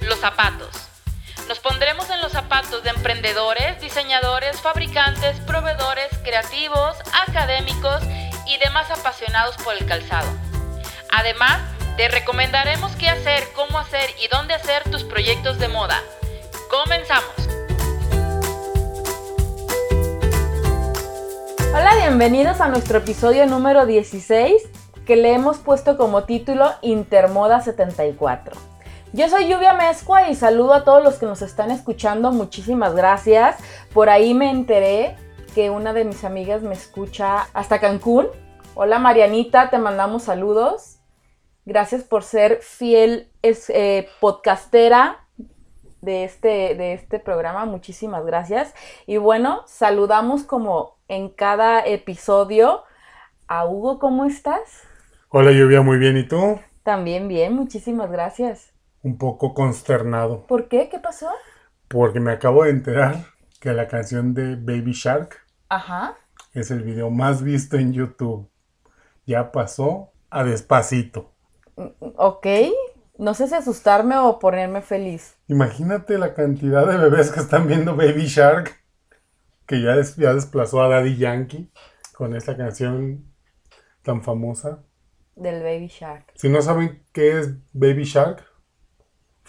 los zapatos. Nos pondremos en los zapatos de emprendedores, diseñadores, fabricantes, proveedores, creativos, académicos y demás apasionados por el calzado. Además, te recomendaremos qué hacer, cómo hacer y dónde hacer tus proyectos de moda. Comenzamos. Hola, bienvenidos a nuestro episodio número 16 que le hemos puesto como título Intermoda 74. Yo soy Lluvia Mezcua y saludo a todos los que nos están escuchando. Muchísimas gracias. Por ahí me enteré que una de mis amigas me escucha hasta Cancún. Hola Marianita, te mandamos saludos. Gracias por ser fiel eh, podcastera de este, de este programa. Muchísimas gracias. Y bueno, saludamos como en cada episodio a Hugo. ¿Cómo estás? Hola Lluvia, muy bien. ¿Y tú? También bien, muchísimas gracias. Un poco consternado. ¿Por qué? ¿Qué pasó? Porque me acabo de enterar que la canción de Baby Shark Ajá. es el video más visto en YouTube. Ya pasó a despacito. Ok. No sé si asustarme o ponerme feliz. Imagínate la cantidad de bebés que están viendo Baby Shark, que ya, des- ya desplazó a Daddy Yankee con esta canción tan famosa. Del Baby Shark. Si no saben qué es Baby Shark,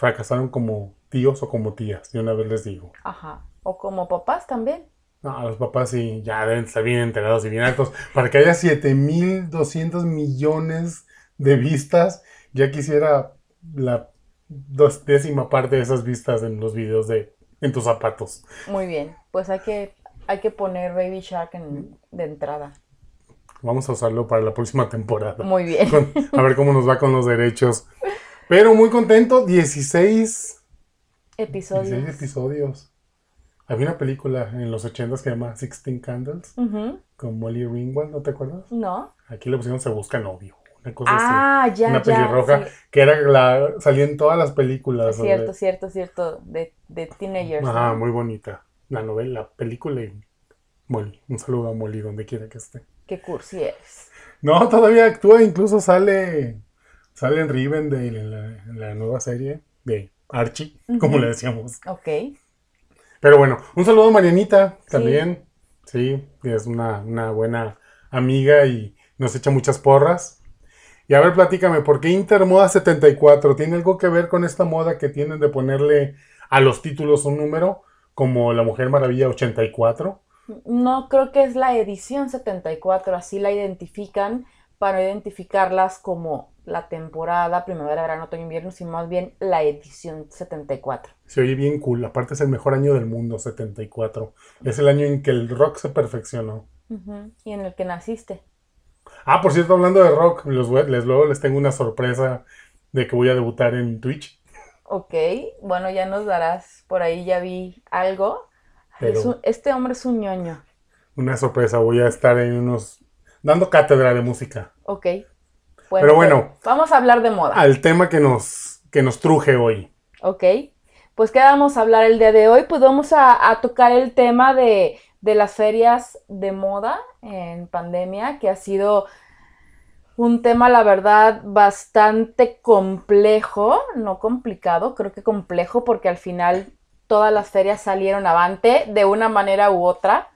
fracasaron como tíos o como tías, de una vez les digo. Ajá. O como papás también. No, a los papás sí, ya deben estar bien enterados y bien altos. Para que haya 7.200 millones de vistas, ya quisiera la dos décima parte de esas vistas en los videos de en tus zapatos. Muy bien. Pues hay que, hay que poner Baby Shark en- de entrada. Vamos a usarlo para la próxima temporada. Muy bien. Con- a ver cómo nos va con los derechos. Pero muy contento, 16, Episodio. 16 episodios. Había una película en los 80 que se llama Sixteen Candles con Molly Ringwald, ¿no te acuerdas? ¿No? Aquí le pusieron Se Busca Novio, una cosa así. Ah, ya, una pelirroja sí. que era la salía en todas las películas Cierto, cierto, cierto. De, de teenagers. Ajá, muy bonita la novela, la película y Molly un saludo a Molly donde quiera que esté Qué cursi eres. no todavía actúa incluso sale sale en Rivendell en la, en la nueva serie de Archie como le decíamos Ok. pero bueno un saludo a Marianita también sí, es una, una buena amiga y nos echa muchas porras y a ver, platícame, ¿por qué Intermoda 74? ¿Tiene algo que ver con esta moda que tienen de ponerle a los títulos un número como La Mujer Maravilla 84? No creo que es la edición 74, así la identifican para identificarlas como la temporada, primavera, verano, otoño, invierno, sino más bien la edición 74. Se oye bien cool, aparte es el mejor año del mundo, 74. Es el año en que el rock se perfeccionó. Y en el que naciste. Ah, por cierto, hablando de rock, los les, luego les tengo una sorpresa de que voy a debutar en Twitch. Ok, bueno, ya nos darás, por ahí ya vi algo. Pero- es un- este hombre es un ñoño. Una sorpresa, voy a estar en unos... dando cátedra de música. Ok. Pero bueno. pues, vamos a hablar de moda. Al tema que nos, que nos truje hoy. Ok, pues ¿qué vamos a hablar el día de hoy? Pues vamos a, a tocar el tema de, de las ferias de moda en pandemia, que ha sido un tema, la verdad, bastante complejo, no complicado, creo que complejo, porque al final todas las ferias salieron avante de una manera u otra.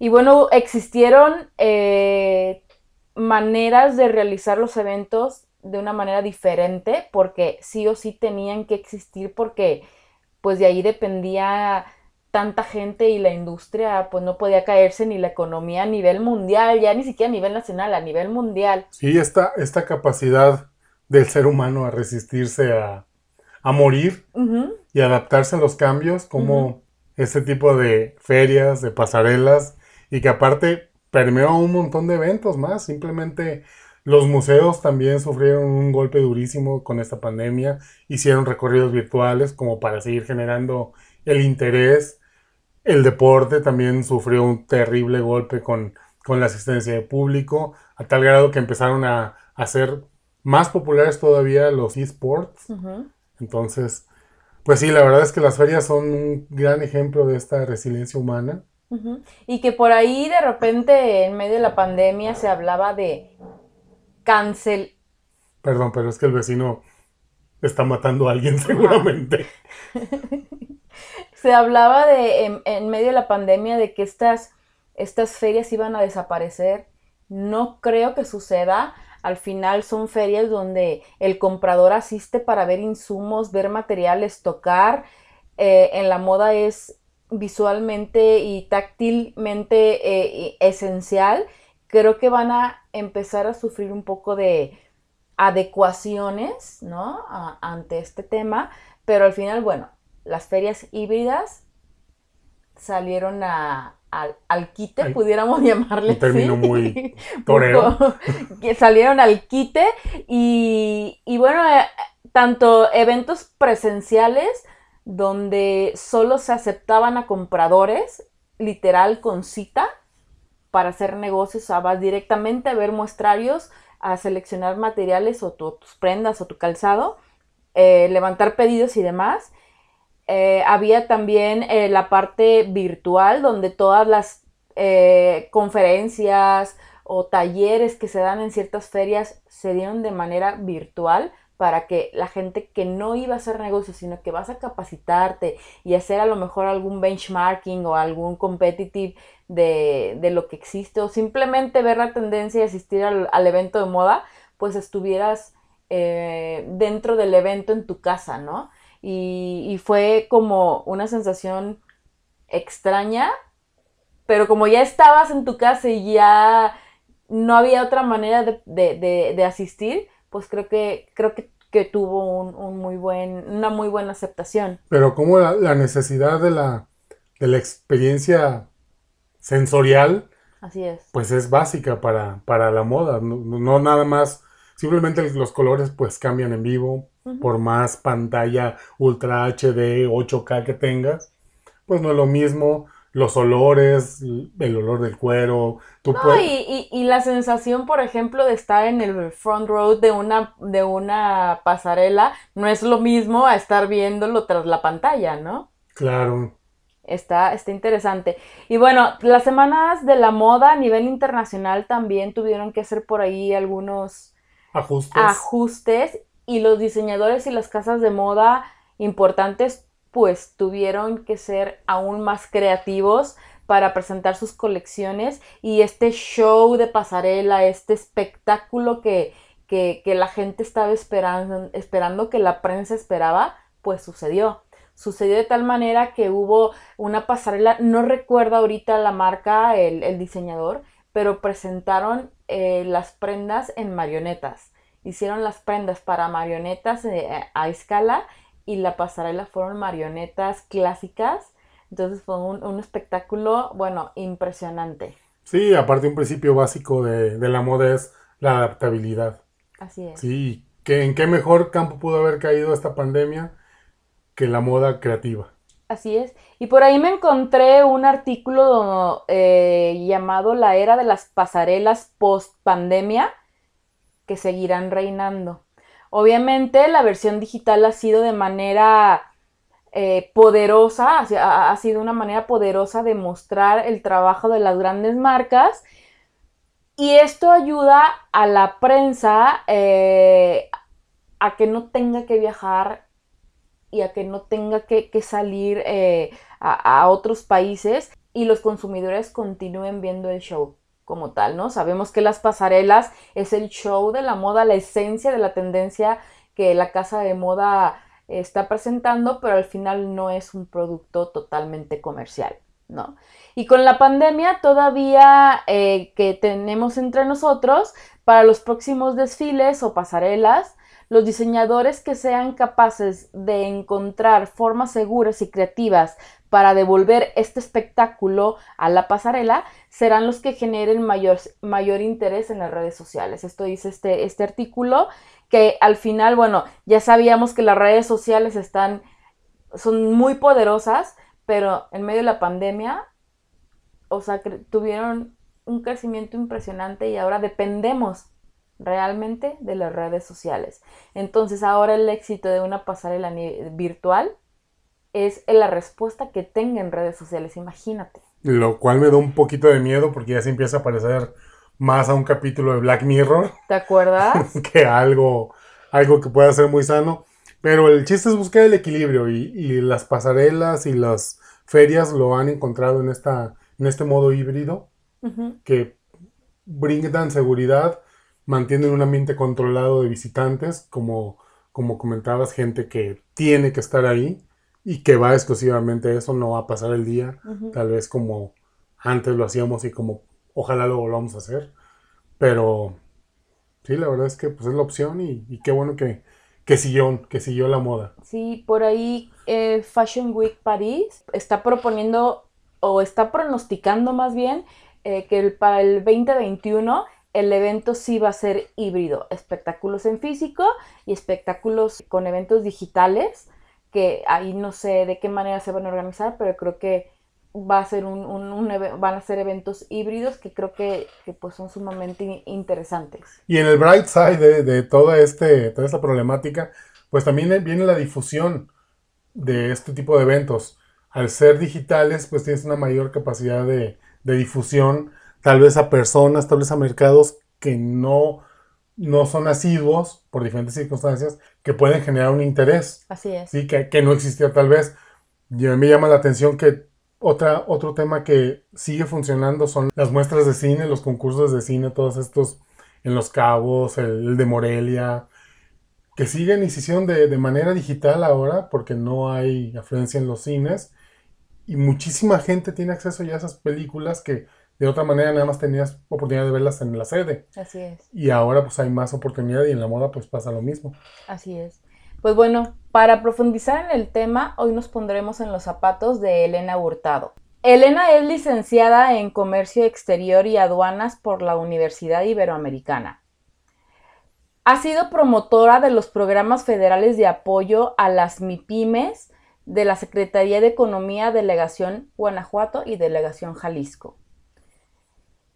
Y bueno, existieron eh, maneras de realizar los eventos de una manera diferente, porque sí o sí tenían que existir, porque pues de ahí dependía tanta gente y la industria pues no podía caerse ni la economía a nivel mundial, ya ni siquiera a nivel nacional, a nivel mundial. Sí, esta, esta capacidad del ser humano a resistirse a, a morir y adaptarse a los cambios, como este tipo de ferias, de pasarelas, y que aparte permeó un montón de eventos más. Simplemente los museos también sufrieron un golpe durísimo con esta pandemia, hicieron recorridos virtuales como para seguir generando el interés. El deporte también sufrió un terrible golpe con, con la asistencia de público, a tal grado que empezaron a, ser más populares todavía los esports. Entonces, pues sí, la verdad es que las ferias son un gran ejemplo de esta resiliencia humana Y que por ahí de repente en medio de la pandemia se hablaba de cancel. Perdón, pero es que el vecino está matando a alguien seguramente. Se hablaba de en, en medio de la pandemia de que estas, estas ferias iban a desaparecer. No creo que suceda. Al final son ferias donde el comprador asiste para ver insumos, ver materiales, tocar. Eh, en la moda es visualmente y táctilmente eh, esencial. Creo que van a empezar a sufrir un poco de adecuaciones, ¿no? A- ante este tema. Pero al final, bueno, las ferias híbridas salieron a, al, al quite, Ay, pudiéramos llamarle un término así. muy torero. Que salieron al quite y, y bueno, eh, tanto eventos presenciales donde solo se aceptaban a compradores, literal con cita, para hacer negocios, o sea, directamente a ver muestrarios, a seleccionar materiales o tu- tus prendas o tu calzado, eh, levantar pedidos y demás. Eh, había también eh, la parte virtual donde todas las conferencias o talleres que se dan en ciertas ferias se dieron de manera virtual para que la gente que no iba a hacer negocios, sino que vas a capacitarte y hacer a lo mejor algún benchmarking o algún competitive de, de lo que existe o simplemente ver la tendencia y asistir al, evento de moda, pues estuvieras eh, dentro del evento en tu casa, ¿no? Y, fue como una sensación extraña, pero como ya estabas en tu casa y ya no había otra manera de- de asistir, pues creo que, creo que, que tuvo un, un muy buen, una muy buena aceptación. Pero como la, la necesidad de la, de la experiencia sensorial, Así es. pues es básica para, para la moda. No, no nada más, simplemente los colores pues cambian en vivo, por más pantalla Ultra HD, 8K que tengas, pues no es lo mismo. Los olores, el olor del cuero, tú No, puedes- y, y- y la sensación, por ejemplo, de estar en el front row de una, de una pasarela no es lo mismo a estar viéndolo tras la pantalla, ¿no? claro, Está, está interesante. Y bueno, las semanas de la moda a nivel internacional también tuvieron que hacer por ahí algunos ajustes. ajustes y los diseñadores y las casas de moda importantes pues tuvieron que ser aún más creativos para presentar sus colecciones y este show de pasarela, este espectáculo que, que, que la gente estaba esperando, esperando, que la prensa esperaba, pues sucedió. Sucedió de tal manera que hubo una pasarela, no recuerdo ahorita la marca, el, el diseñador, pero presentaron eh, las prendas en marionetas. Hicieron las prendas para marionetas eh, a escala y la pasarela fueron marionetas clásicas. Entonces fue un, un espectáculo, bueno, impresionante. Sí, aparte un principio básico de, de la moda es la adaptabilidad. Así es. Sí, ¿qué- ¿en qué mejor campo pudo haber caído esta pandemia que la moda creativa? Así es. Y por ahí me encontré un artículo eh, llamado La era de las pasarelas post pandemia que seguirán reinando. Obviamente la versión digital ha sido de manera eh, poderosa, ha, si- ha- ha sido una manera poderosa de mostrar el trabajo de las grandes marcas y esto ayuda a la prensa eh, a que no tenga que viajar y a que no tenga que, salir eh, a otros países y los consumidores continúen viendo el show como tal, ¿no? Sabemos que las pasarelas es el show de la moda, la esencia de la tendencia que la casa de moda está presentando, pero al final no es un producto totalmente comercial, ¿no? Y con la pandemia todavía eh, que tenemos entre nosotros, para los próximos desfiles o pasarelas, los diseñadores que sean capaces de encontrar formas seguras y creativas para devolver este espectáculo a la pasarela serán los que generen mayor, mayor interés en las redes sociales. Esto dice este, este artículo que al final, bueno, ya sabíamos que las redes sociales están, son muy poderosas, pero en medio de la pandemia, o sea, tuvieron un crecimiento impresionante y ahora dependemos realmente de las redes sociales. Entonces ahora el éxito de una pasarela virtual es la respuesta que tenga en redes sociales, imagínate. lo cual me da un poquito de miedo porque ya se empieza a parecer más a un capítulo de Black Mirror. ¿Te acuerdas? que algo, algo que pueda ser muy sano. Pero el chiste es buscar el equilibrio y, las pasarelas y las ferias lo han encontrado en, esta, en este modo híbrido que brindan seguridad, mantienen un ambiente controlado de visitantes, como, como comentabas, gente que tiene que estar ahí y que va exclusivamente a eso, no va a pasar el día, tal vez como antes lo hacíamos y como ojalá lo volvamos a hacer. Pero sí, la verdad es que pues, es la opción y, qué bueno que, que siguió, que siguió la moda. Sí, por ahí eh, Fashion Week París está proponiendo o está pronosticando más bien eh, que para el 2021 el evento sí va a ser híbrido, espectáculos en físico y espectáculos con eventos digitales, que ahí no sé de qué manera se van a organizar, pero creo que va a ser un, van a ser eventos híbridos que creo que, pues son sumamente interesantes. Y en el bright side de, toda, este, toda esta problemática, pues también viene la difusión de este tipo de eventos. Al ser digitales, pues tienes una mayor capacidad de difusión, tal vez a personas, tal vez a mercados que no, no son asiduos por diferentes circunstancias, que pueden generar un interés. Así es. Sí, que, que no existía tal vez. Y a mí me llama la atención que otra, otro tema que sigue funcionando son las muestras de cine, los concursos de cine, todos estos en Los Cabos, el, de Morelia, que siguen y se hicieron de, de, manera digital ahora porque no hay afluencia en los cines y muchísima gente tiene acceso ya a esas películas que de otra manera nada más tenías oportunidad de verlas en la sede. Así es. Y ahora pues hay más oportunidad y en la moda pues pasa lo mismo. Así es. Pues bueno, para profundizar en el tema, hoy nos pondremos en los zapatos de Elena Hurtado. Elena es licenciada en Comercio Exterior y Aduanas por la Universidad Iberoamericana. Ha sido promotora de los programas federales de apoyo a las MIPIMES de la Secretaría de Economía Delegación Guanajuato y Delegación Jalisco.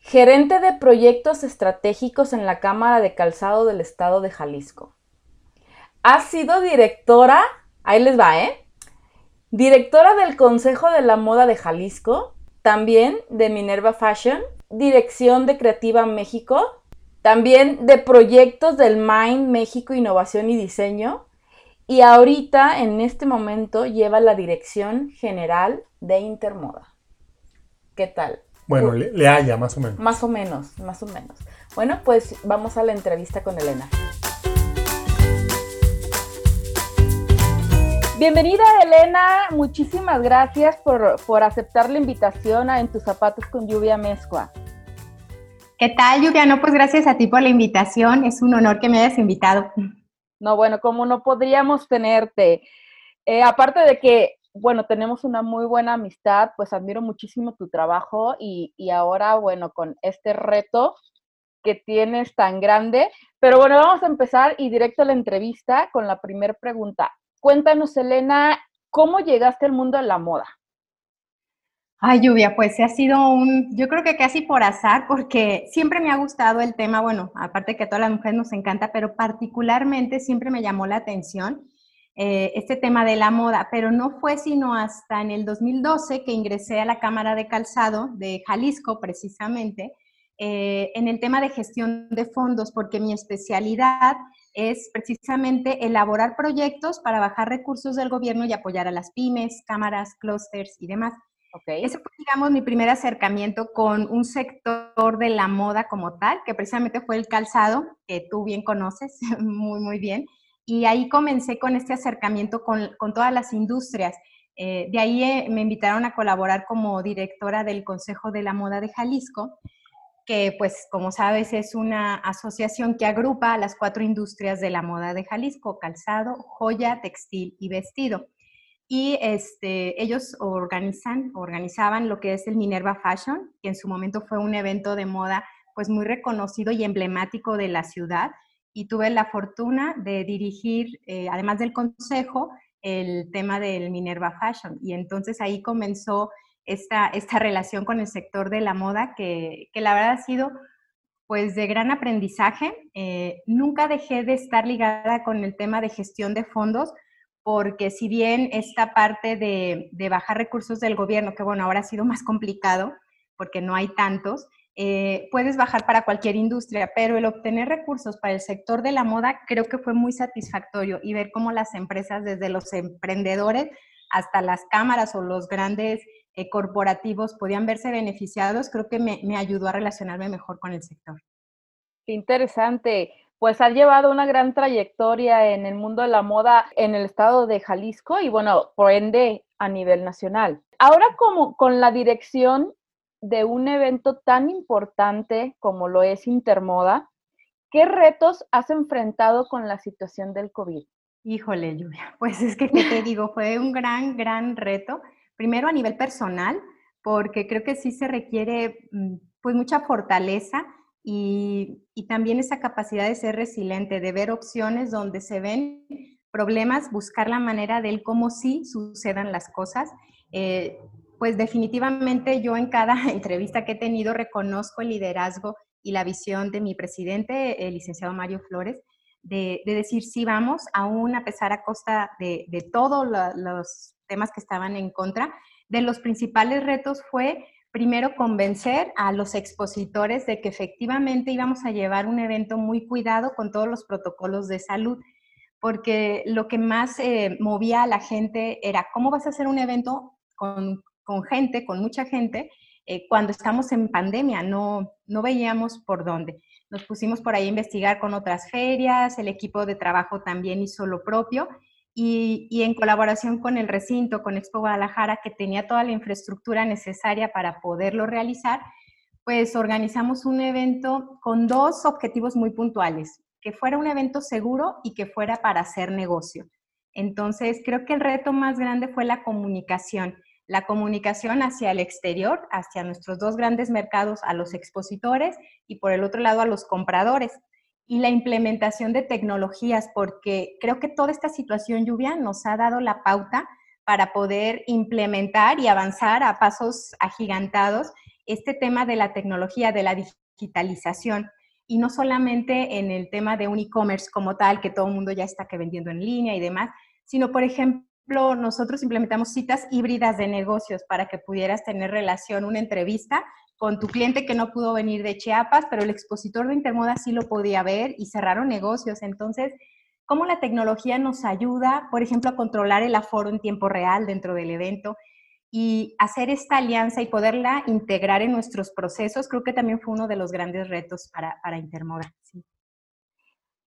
Gerente de proyectos estratégicos en la Cámara de Calzado del Estado de Jalisco ha sido directora, ahí les va, ¿eh? Directora del Consejo de la Moda de Jalisco, también de Minerva Fashion, Dirección de Creativa México, también de proyectos del MIND México Innovación y Diseño, y ahorita, en este momento, lleva la Dirección General de Intermoda. ¿Qué tal? Bueno, le, le haya, más o menos. Más o menos, más o menos. Bueno, pues vamos a la entrevista con Elena. Bienvenida Elena, muchísimas gracias por, aceptar la invitación a En tus zapatos con lluvia mezcua. ¿Qué tal lluvia? No, pues gracias a ti por la invitación, es un honor que me hayas invitado. No, bueno, como no podríamos tenerte. Eh, aparte de que, bueno, tenemos una muy buena amistad, pues admiro muchísimo tu trabajo y, y ahora, bueno, con este reto que tienes tan grande. Pero bueno, vamos a empezar y directo a la entrevista con la primera pregunta. Cuéntanos, Elena, ¿cómo llegaste al mundo de la moda? Ay, Lluvia, pues ha sido un, yo creo que casi por azar, porque siempre me ha gustado el tema, bueno, aparte que a todas las mujeres nos encanta, pero particularmente siempre me llamó la atención eh, este tema de la moda, pero no fue sino hasta en el 2012 que ingresé a la Cámara de Calzado de Jalisco, precisamente, eh, en el tema de gestión de fondos, porque mi especialidad es precisamente elaborar proyectos para bajar recursos del gobierno y apoyar a las pymes, cámaras, clústeres y demás. Okay. Ese fue, digamos, mi primer acercamiento con un sector de la moda como tal, que precisamente fue el calzado, que tú bien conoces muy, muy bien. Y ahí comencé con este acercamiento con, con todas las industrias. Eh, de ahí eh, me invitaron a colaborar como directora del Consejo de la Moda de Jalisco que pues como sabes es una asociación que agrupa a las cuatro industrias de la moda de Jalisco, calzado, joya, textil y vestido. Y este, ellos organizan, organizaban lo que es el Minerva Fashion, que en su momento fue un evento de moda pues muy reconocido y emblemático de la ciudad. Y tuve la fortuna de dirigir, eh, además del consejo, el tema del Minerva Fashion. Y entonces ahí comenzó esta, esta relación con el sector de la moda que, que la verdad ha sido pues de gran aprendizaje. Eh, nunca dejé de estar ligada con el tema de gestión de fondos porque si bien esta parte de, bajar recursos del gobierno, que bueno, ahora ha sido más complicado porque no hay tantos, eh, puedes bajar para cualquier industria, pero el obtener recursos para el sector de la moda creo que fue muy satisfactorio y ver cómo las empresas, desde los emprendedores hasta las cámaras o los grandes eh, corporativos podían verse beneficiados, creo que me, me ayudó a relacionarme mejor con el sector. Qué interesante pues ha llevado una gran trayectoria en el mundo de la moda en el estado de Jalisco y bueno, por ende a nivel nacional. Ahora como con la dirección de un evento tan importante como lo es Intermoda, ¿qué retos has enfrentado con la situación del COVID? Híjole, Lluvia, pues es que, ¿qué te digo? Fue un gran, gran reto. Primero a nivel personal, porque creo que sí se requiere mm, pues mucha fortaleza y, también esa capacidad de ser resiliente, de ver opciones donde se ven problemas, buscar la manera del cómo sí sucedan las cosas. Eh, pues definitivamente yo en cada entrevista que he tenido reconozco el liderazgo y la visión de mi presidente, el licenciado Mario Flores, de, decir sí vamos, aún a pesar a costa de, de todos los temas que estaban en contra. De los principales retos fue primero convencer a los expositores de que efectivamente íbamos a llevar un evento muy cuidado con todos los protocolos de salud, porque lo que más eh, movía a la gente era cómo vas a hacer un evento con, gente, con mucha gente, eh, cuando estamos en pandemia, no, no veíamos por dónde. Nos pusimos por ahí a investigar con otras ferias, el equipo de trabajo también hizo lo propio y, en colaboración con el recinto, con Expo Guadalajara, que tenía toda la infraestructura necesaria para poderlo realizar, pues organizamos un evento con dos objetivos muy puntuales, que fuera un evento seguro y que fuera para hacer negocio. Entonces, creo que el reto más grande fue la comunicación, la comunicación hacia el exterior, hacia nuestros dos grandes mercados, a los expositores y por el otro lado a los compradores. Y la implementación de tecnologías, porque creo que toda esta situación lluvia nos ha dado la pauta para poder implementar y avanzar a pasos agigantados este tema de la tecnología, de la digitalización, y no solamente en el tema de un e-commerce como tal, que todo el mundo ya está que vendiendo en línea y demás, sino, por ejemplo, nosotros implementamos citas híbridas de negocios para que pudieras tener relación, una entrevista con tu cliente que no pudo venir de Chiapas, pero el expositor de Intermoda sí lo podía ver y cerraron negocios. Entonces, ¿cómo la tecnología nos ayuda, por ejemplo, a controlar el aforo en tiempo real dentro del evento? Y hacer esta alianza y poderla integrar en nuestros procesos, creo que también fue uno de los grandes retos para, para Intermoda.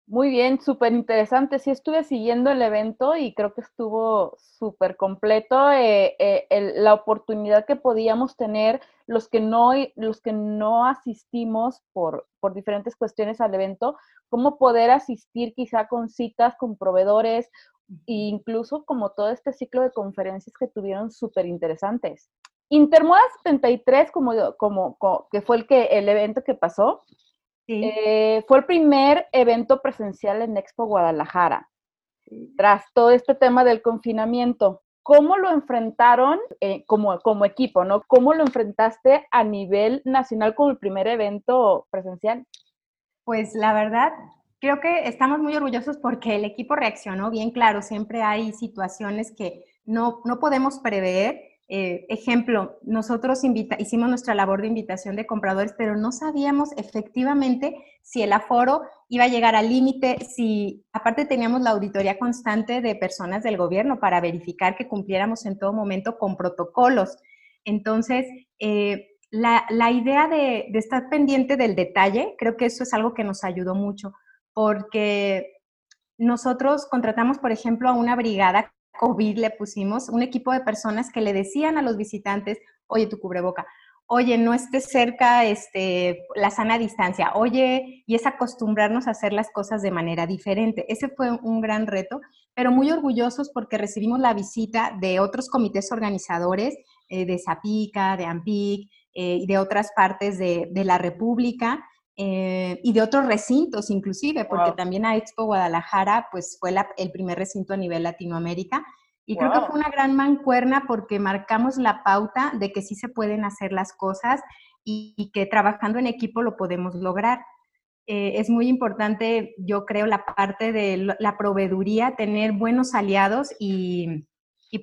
Muy bien, súper interesante. Sí estuve siguiendo el evento y creo que estuvo súper completo. Eh, eh, la oportunidad que podíamos tener los que no, los que no asistimos por, por diferentes cuestiones al evento, cómo poder asistir quizá con citas con proveedores e incluso como todo este ciclo de conferencias que tuvieron súper interesantes. Intermoda 73, como, como, como, que fue el, que, el evento que pasó, eh, fue el primer evento presencial en Expo Guadalajara, tras todo este tema del confinamiento. ¿Cómo lo enfrentaron eh, como, como equipo, no? ¿Cómo lo enfrentaste a nivel nacional como el primer evento presencial? Pues la verdad, creo que estamos muy orgullosos porque el equipo reaccionó bien, claro, siempre hay situaciones que no, no podemos prever, eh, ejemplo, nosotros hicimos nuestra labor de invitación de compradores, pero no sabíamos efectivamente si el aforo iba a llegar al límite, si aparte teníamos la auditoría constante de personas del gobierno para verificar que cumpliéramos en todo momento con protocolos. Entonces, eh, la, idea de, de estar pendiente del detalle, creo que eso es algo que nos ayudó mucho, porque nosotros contratamos, por ejemplo, a una brigada COVID le pusimos un equipo de personas que le decían a los visitantes, oye, tu cubreboca, oye, no estés cerca, este, la sana distancia, oye, y es acostumbrarnos a hacer las cosas de manera diferente. Ese fue un gran reto, pero muy orgullosos porque recibimos la visita de otros comités organizadores, eh, de Zapica, de AMPIC eh, y de otras partes de, de la República, eh, y de otros recintos inclusive, porque también a Expo Guadalajara pues fue el primer recinto a nivel Latinoamérica. Y creo que fue una gran mancuerna porque marcamos la pauta de que sí se pueden hacer las cosas y, que trabajando en equipo lo podemos lograr. eh, es muy importante, yo creo, la parte de la proveeduría, tener buenos aliados y,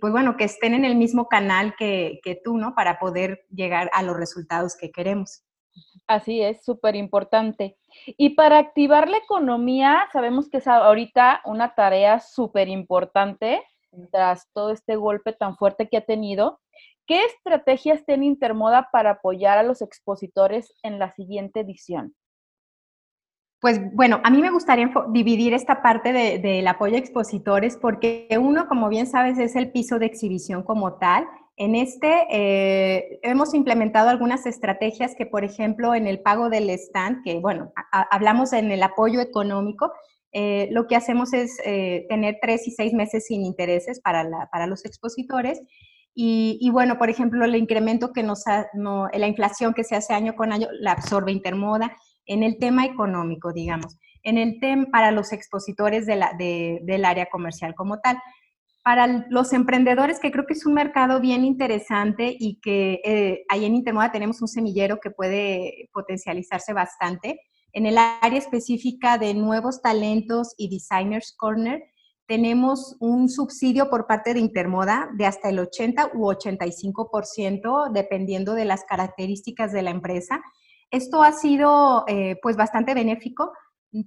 pues bueno, que estén en el mismo canal que, que tú, ¿no? Para poder llegar a los resultados que queremos. Así es, súper importante. Y para activar la economía, sabemos que es ahorita una tarea súper importante tras todo este golpe tan fuerte que ha tenido. ¿Qué estrategias tiene Intermoda para apoyar a los expositores en la siguiente edición? Pues bueno, a mí me gustaría dividir esta parte del apoyo a expositores porque uno, como bien sabes, es el piso de exhibición como tal. En este eh, hemos implementado algunas estrategias que, por ejemplo, en el pago del stand, que bueno, hablamos en el apoyo económico, eh, lo que hacemos es eh, tener tres y seis meses sin intereses para, para los expositores. Y, bueno, por ejemplo, el incremento que nos no, la inflación que se hace año con año la absorbe Intermoda en el tema económico, digamos, en el tema para los expositores de la, del área comercial como tal. Para los emprendedores, que creo que es un mercado bien interesante y que eh, ahí en Intermoda tenemos un semillero que puede potencializarse bastante. En el área específica de nuevos talentos y Designers Corner, tenemos un subsidio por parte de Intermoda de hasta el 80 u 85%, dependiendo de las características de la empresa. Esto ha sido eh, pues bastante benéfico.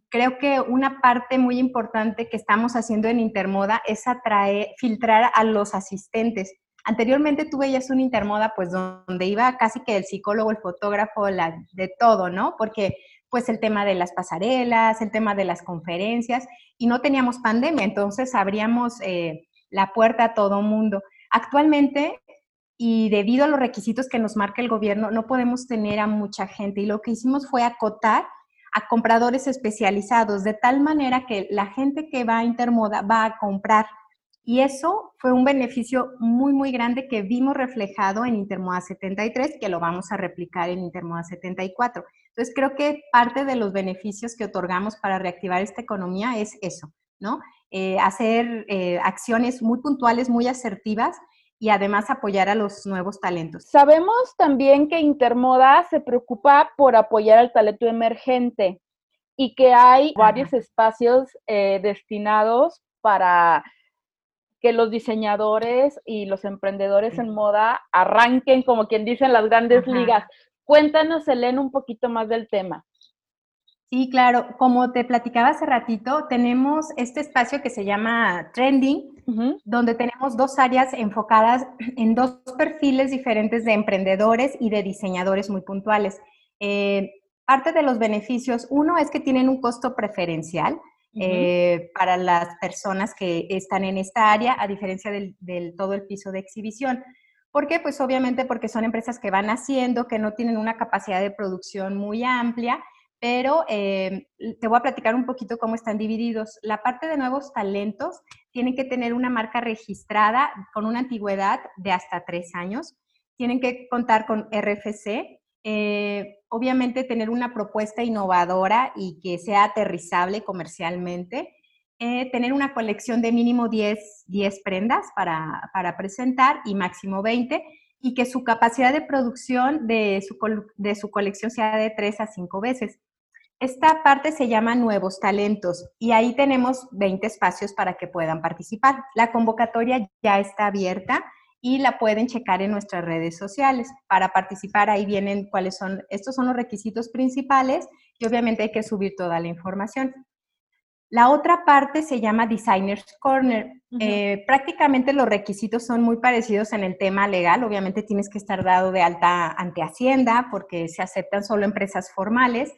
Creo que una parte muy importante que estamos haciendo en Intermoda es atraer, filtrar a los asistentes. Anteriormente tú veías un Intermoda pues donde iba casi que el psicólogo, el fotógrafo, la, de todo, ¿no? Porque pues el tema de las pasarelas, el tema de las conferencias, y no teníamos pandemia, entonces abríamos eh, la puerta a todo mundo. Actualmente y debido a los requisitos que nos marca el gobierno, no podemos tener a mucha gente. Y lo que hicimos fue acotar a compradores especializados, de tal manera que la gente que va a Intermoda va a comprar. Y eso fue un beneficio muy, muy grande que vimos reflejado en Intermoda 73, que lo vamos a replicar en Intermoda 74. Entonces, creo que parte de los beneficios que otorgamos para reactivar esta economía es eso, ¿no? Eh, hacer eh, acciones muy puntuales, muy asertivas y además apoyar a los nuevos talentos. Sabemos también que Intermoda se preocupa por apoyar al talento emergente y que hay varios espacios eh, destinados para que los diseñadores y los emprendedores en moda arranquen, como quien dice, en las grandes ligas. Cuéntanos, Elena, un poquito más del tema. Sí, claro. Como te platicaba hace ratito, tenemos este espacio que se llama Trending, donde tenemos dos áreas enfocadas en dos perfiles diferentes de emprendedores y de diseñadores muy puntuales. Eh, parte de los beneficios, uno es que tienen un costo preferencial eh, para las personas que están en esta área, a diferencia del, del todo el piso de exhibición. ¿Por qué? Pues obviamente porque son empresas que van haciendo, que no tienen una capacidad de producción muy amplia pero eh, te voy a platicar un poquito cómo están divididos. La parte de nuevos talentos tienen que tener una marca registrada con una antigüedad de hasta tres años, tienen que contar con RFC, eh, obviamente tener una propuesta innovadora y que sea aterrizable comercialmente, eh, tener una colección de mínimo 10, 10 prendas para, para, presentar y máximo 20, y que su capacidad de producción de su, de su colección sea de 3 a 5 veces. Esta parte se llama Nuevos Talentos y ahí tenemos 20 espacios para que puedan participar. La convocatoria ya está abierta y la pueden checar en nuestras redes sociales. Para participar ahí vienen cuáles son, estos son los requisitos principales y obviamente hay que subir toda la información. La otra parte se llama Designers Corner. Eh, prácticamente los requisitos son muy parecidos en el tema legal. Obviamente tienes que estar dado de alta ante Hacienda porque se aceptan solo empresas formales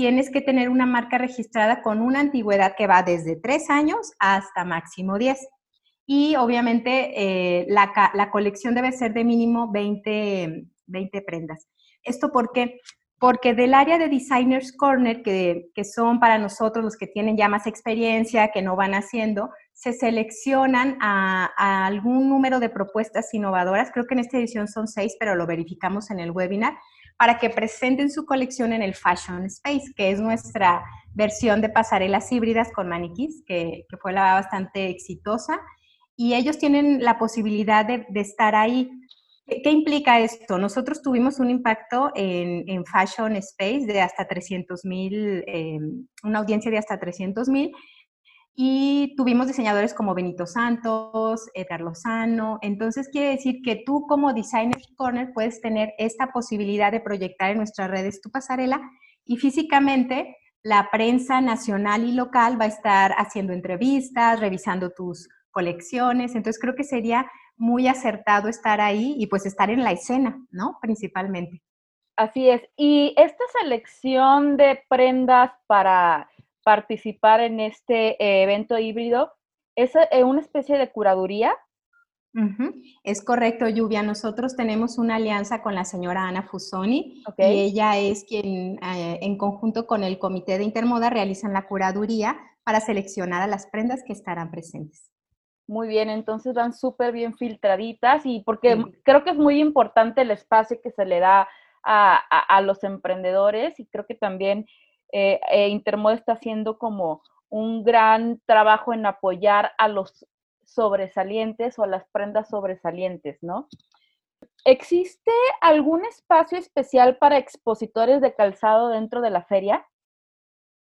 tienes que tener una marca registrada con una antigüedad que va desde tres años hasta máximo 10. Y obviamente eh, la, colección debe ser de mínimo 20, 20 prendas. ¿Esto por qué? Porque del área de Designers Corner, que, son para nosotros los que tienen ya más experiencia, que no van haciendo, se seleccionan a, a, algún número de propuestas innovadoras. Creo que en esta edición son seis, pero lo verificamos en el webinar para que presenten su colección en el Fashion Space, que es nuestra versión de pasarelas híbridas con maniquís, que, fue la bastante exitosa. Y ellos tienen la posibilidad de, estar ahí. ¿Qué implica esto? Nosotros tuvimos un impacto en, Fashion Space de hasta 300 mil, em, una audiencia de hasta 300 mil, y tuvimos diseñadores como Benito Santos, Edgar Lozano. Entonces quiere decir que tú como Designer Corner puedes tener esta posibilidad de proyectar en nuestras redes tu pasarela y físicamente la prensa nacional y local va a estar haciendo entrevistas, revisando tus colecciones. Entonces creo que sería muy acertado estar ahí y pues estar en la escena, ¿no? Principalmente. Así es. Y esta selección de prendas para participar en este eh, evento híbrido, ¿es eh, una especie de curaduría? Es correcto, Lluvia. Nosotros tenemos una alianza con la señora Ana Fusoni y ella es quien, eh, en conjunto con el Comité de Intermoda, realizan la curaduría para seleccionar a las prendas que estarán presentes. Muy bien, entonces van súper bien filtraditas y porque creo que es muy importante el espacio que se le da a, los emprendedores y creo que también eh, eh, Intermoda está haciendo como un gran trabajo en apoyar a los sobresalientes o a las prendas sobresalientes, ¿no? ¿Existe algún espacio especial para expositores de calzado dentro de la feria?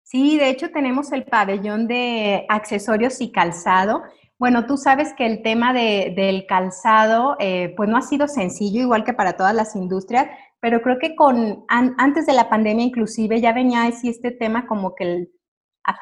Sí, de hecho tenemos el pabellón de accesorios y calzado bueno, tú sabes que el tema del calzado, eh, pues no ha sido sencillo, igual que para todas las industrias, pero creo que con antes de la pandemia inclusive ya venía así este tema como que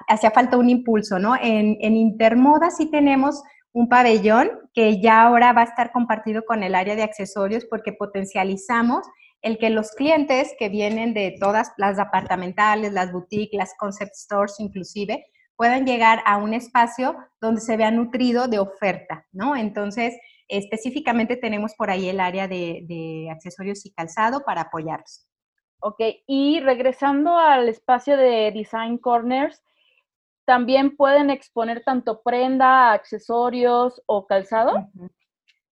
hacía falta un impulso, ¿no? En, en Intermoda sí tenemos un pabellón que ya ahora va a estar compartido con el área de accesorios porque potencializamos el que los clientes que vienen de todas las apartamentales, las boutiques, las concept stores inclusive, puedan llegar a un espacio donde se vea nutrido de oferta, ¿no? Entonces, específicamente tenemos por ahí el área de, accesorios y calzado para apoyarlos. Ok, y regresando al espacio de Design Corners, ¿también pueden exponer tanto prenda, accesorios o calzado?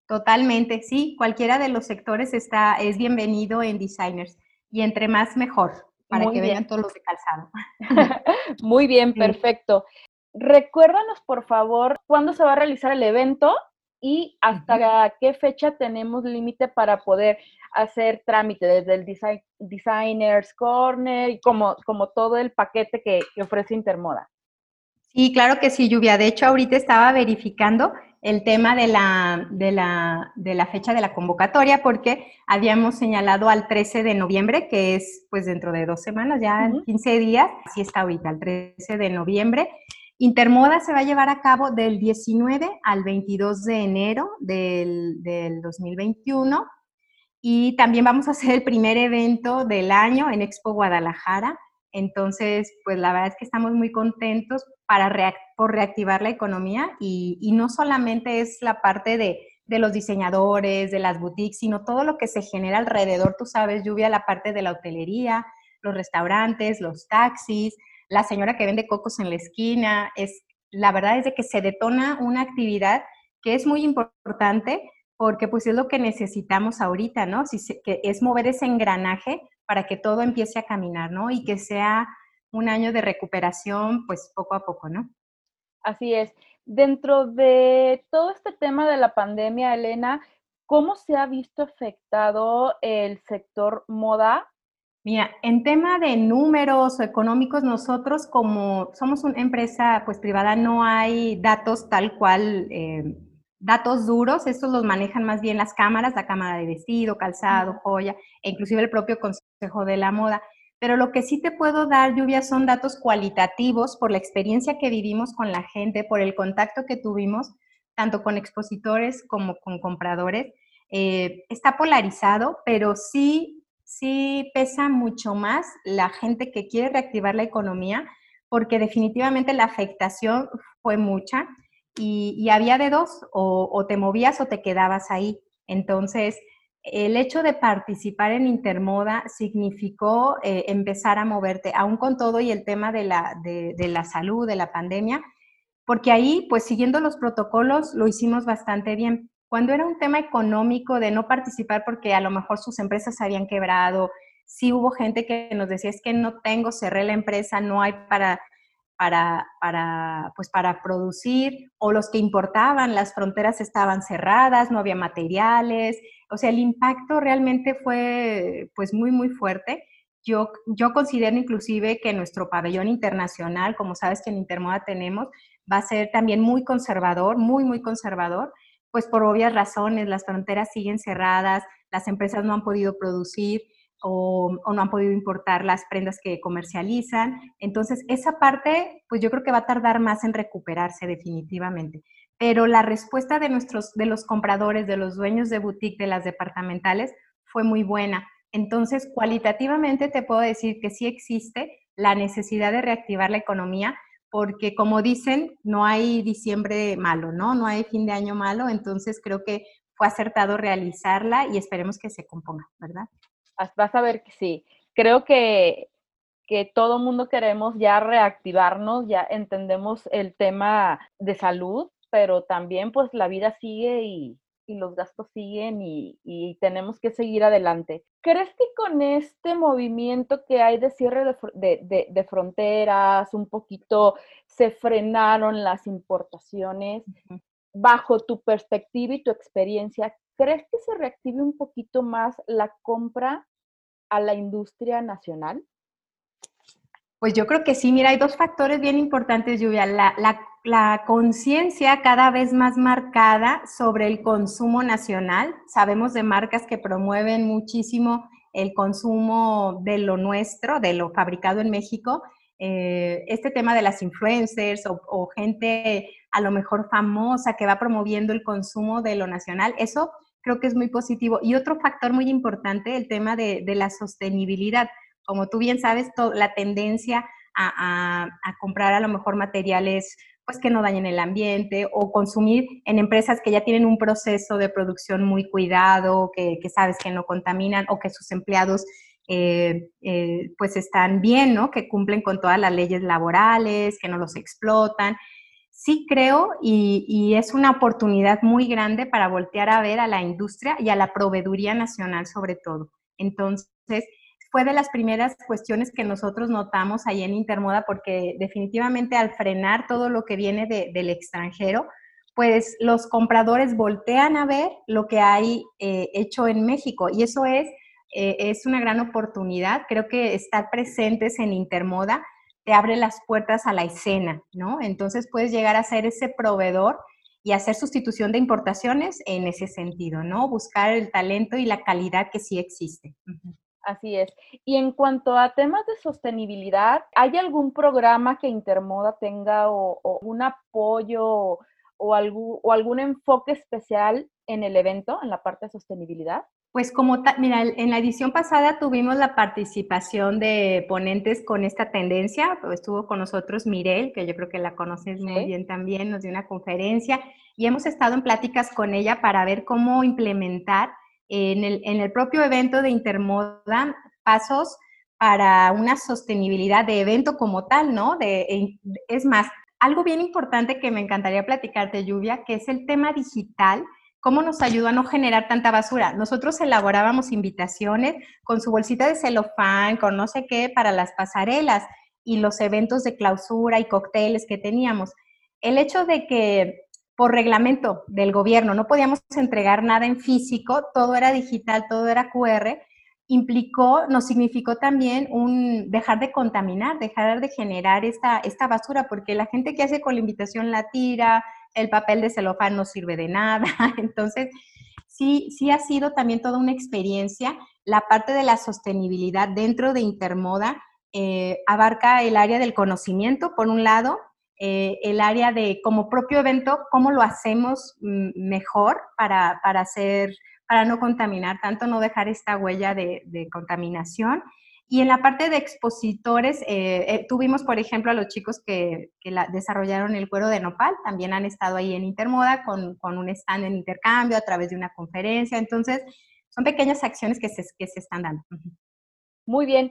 Totalmente, sí, cualquiera de los sectores está, es bienvenido en Designers y entre más mejor para que vean todos los de calzado. Muy bien, perfecto. Recuérdanos, por favor, cuándo se va a realizar el evento y hasta qué fecha tenemos límite para poder hacer trámite desde el design, Designers Corner y como, como todo el paquete que, que ofrece Intermoda. Sí, claro que sí, Lluvia. De hecho, ahorita estaba verificando el tema de la, de la, de la fecha de la convocatoria porque habíamos señalado al 13 de noviembre, que es pues dentro de dos semanas, ya en 15 días, así está ahorita, el 13 de noviembre. Intermoda se va a llevar a cabo del 19 al 22 de enero del, del 2021 y también vamos a hacer el primer evento del año en Expo Guadalajara. Entonces, pues la verdad es que estamos muy contentos para por reactivar la economía y, no solamente es la parte de, los diseñadores, de las boutiques, sino todo lo que se genera alrededor, tú sabes, lluvia, la parte de la hotelería, los restaurantes, los taxis, la señora que vende cocos en la esquina, es la verdad es de que se detona una actividad que es muy importante porque pues es lo que necesitamos ahorita, ¿no? Si que es mover ese engranaje para que todo empiece a caminar, ¿no? Y que sea un año de recuperación, pues poco a poco, ¿no? Así es. Dentro de todo este tema de la pandemia, Elena, ¿cómo se ha visto afectado el sector moda? Mira, en tema de números o económicos, nosotros como somos una empresa pues privada, no hay datos tal cual, eh, datos duros, estos los manejan más bien las cámaras, la cámara de vestido, calzado, joya, e inclusive el propio Consejo de la Moda. Pero lo que sí te puedo dar, Lluvia, son datos cualitativos por la experiencia que vivimos con la gente, por el contacto que tuvimos, tanto con expositores como con compradores. Eh, está polarizado, pero sí, sí pesa mucho más la gente que quiere reactivar la economía, porque definitivamente la afectación fue mucha y, había de dos, o, te movías o te quedabas ahí. Entonces, el hecho de participar en Intermoda significó eh, empezar a moverte, aún con todo y el tema de la, de, la salud, de la pandemia, porque ahí, pues siguiendo los protocolos, lo hicimos bastante bien. Cuando era un tema económico de no participar porque a lo mejor sus empresas habían quebrado, sí hubo gente que nos decía, es que no tengo, cerré la empresa, no hay para, para, para, pues para producir, o los que importaban, las fronteras estaban cerradas, no había materiales, o sea, el impacto realmente fue pues muy, muy fuerte. Yo, yo considero inclusive que nuestro pabellón internacional, como sabes que en Intermoda tenemos, va a ser también muy conservador, muy, muy conservador, pues por obvias razones, las fronteras siguen cerradas, las empresas no han podido producir, o, no han podido importar las prendas que comercializan. Entonces, esa parte, pues yo creo que va a tardar más en recuperarse definitivamente. Pero la respuesta de, nuestros, de los compradores, de los dueños de boutique, de las departamentales, fue muy buena. Entonces, cualitativamente te puedo decir que sí existe la necesidad de reactivar la economía, porque como dicen, no hay diciembre malo, ¿no? No hay fin de año malo, entonces creo que fue acertado realizarla y esperemos que se componga, ¿verdad? vas a ver que sí. Creo que, que todo mundo queremos ya reactivarnos, ya entendemos el tema de salud, pero también pues la vida sigue y, los gastos siguen y, tenemos que seguir adelante. ¿Crees que con este movimiento que hay de cierre de, fronteras, un poquito se frenaron las importaciones? Bajo tu perspectiva y tu experiencia, ¿crees que se reactive un poquito más la compra a la industria nacional? Pues yo creo que sí, mira, hay dos factores bien importantes, Lluvia. La, la, conciencia cada vez más marcada sobre el consumo nacional. Sabemos de marcas que promueven muchísimo el consumo de lo nuestro, de lo fabricado en México. Eh, este tema de las influencers o, gente a lo mejor famosa que va promoviendo el consumo de lo nacional, eso creo que es muy positivo. Y otro factor muy importante, el tema de, la sostenibilidad. Como tú bien sabes, la tendencia a, comprar a lo mejor materiales pues que no dañen el ambiente o consumir en empresas que ya tienen un proceso de producción muy cuidado, que, sabes que no contaminan o que sus empleados eh, eh, pues están bien, ¿no? Que cumplen con todas las leyes laborales, que no los explotan sí creo y, es una oportunidad muy grande para voltear a ver a la industria y a la proveeduría nacional sobre todo. Entonces, fue de las primeras cuestiones que nosotros notamos ahí en Intermoda porque definitivamente al frenar todo lo que viene del extranjero, pues los compradores voltean a ver lo que hay eh, hecho en México y eso es, eh, es una gran oportunidad. Creo que estar presentes en Intermoda te abre las puertas a la escena, ¿no? Entonces puedes llegar a ser ese proveedor y hacer sustitución de importaciones en ese sentido, ¿no? Buscar el talento y la calidad que sí existe. Así es. Y en cuanto a temas de sostenibilidad, ¿hay algún programa que Intermoda tenga o, un apoyo o, algún, o algún enfoque especial en el evento, en la parte de sostenibilidad? Pues como, mira, en la edición pasada tuvimos la participación de ponentes con esta tendencia. Estuvo con nosotros Mirel, que yo creo que la conoces muy bien también, nos dio una conferencia y hemos estado en pláticas con ella para ver cómo implementar en el, propio evento de Intermoda pasos para una sostenibilidad de evento como tal, ¿no? Es más, algo bien importante que me encantaría platicarte, Lluvia, que es el tema digital ¿Cómo nos ayudó a no generar tanta basura? Nosotros elaborábamos invitaciones con su bolsita de celofán, con no sé qué, para las pasarelas y los eventos de clausura y cócteles que teníamos. El hecho de que por reglamento del gobierno no podíamos entregar nada en físico, todo era digital, todo era QR, implicó, nos significó también un dejar de contaminar, dejar de generar esta, esta basura, porque la gente que hace con la invitación la tira, el papel de celofán no sirve de nada. Entonces, sí, sí ha sido también toda una experiencia. La parte de la sostenibilidad dentro de Intermoda eh, abarca el área del conocimiento, por un lado, eh, el área de como propio evento, cómo lo hacemos mm, mejor para, para, hacer, para no contaminar tanto, no dejar esta huella de, contaminación. Y en la parte de expositores, eh, eh, tuvimos, por ejemplo, a los chicos que, desarrollaron el cuero de nopal, también han estado ahí en Intermoda con, un stand en intercambio a través de una conferencia. Entonces, son pequeñas acciones que se, que se están dando. Muy bien.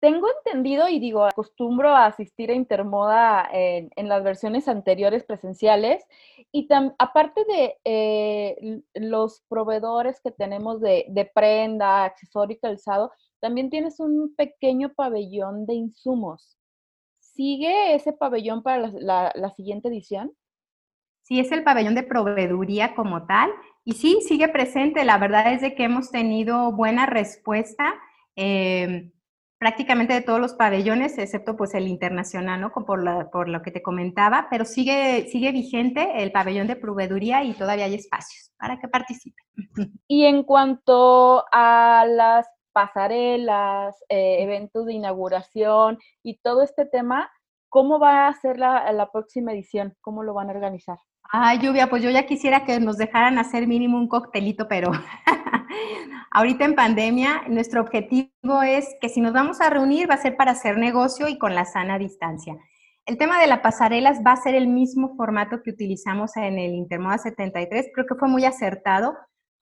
Tengo entendido y digo, acostumbro a asistir a Intermoda en, las versiones anteriores presenciales y aparte de eh, los proveedores que tenemos de, prenda, accesorio y calzado, también tienes un pequeño pabellón de insumos. ¿Sigue ese pabellón para la, siguiente edición? Sí, es el pabellón de proveeduría como tal. Y sí, sigue presente. La verdad es de que hemos tenido buena respuesta. Eh, prácticamente de todos los pabellones, excepto pues el internacional, ¿no? Por, por lo que te comentaba, pero sigue, sigue vigente el pabellón de proveeduría y todavía hay espacios para que participen. Y en cuanto a las pasarelas, eh, eventos de inauguración y todo este tema, ¿cómo va a ser la, la próxima edición? ¿Cómo lo van a organizar? Ay, Lluvia, pues yo ya quisiera que nos dejaran hacer mínimo un coctelito, pero ahorita en pandemia nuestro objetivo es que si nos vamos a reunir va a ser para hacer negocio y con la sana distancia. El tema de las pasarelas va a ser el mismo formato que utilizamos en el Intermoda 73, creo que fue muy acertado,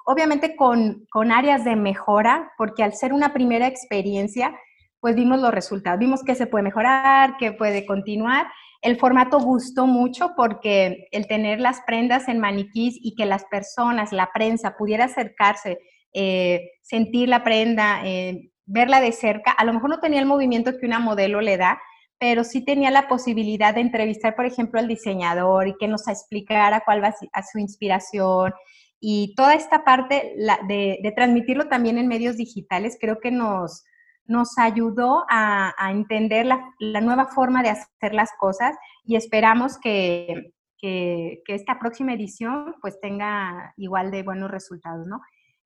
obviamente con, con áreas de mejora, porque al ser una primera experiencia, pues vimos los resultados, vimos que se puede mejorar, que puede continuar el formato gustó mucho porque el tener las prendas en maniquís y que las personas, la prensa, pudiera acercarse, eh, sentir la prenda, eh, verla de cerca, a lo mejor no tenía el movimiento que una modelo le da, pero sí tenía la posibilidad de entrevistar, por ejemplo, al diseñador y que nos explicara cuál va a su inspiración. Y toda esta parte de transmitirlo también en medios digitales creo que nos, nos ayudó a, entender la, nueva forma de hacer las cosas y esperamos que, esta próxima edición pues tenga igual de buenos resultados, ¿no?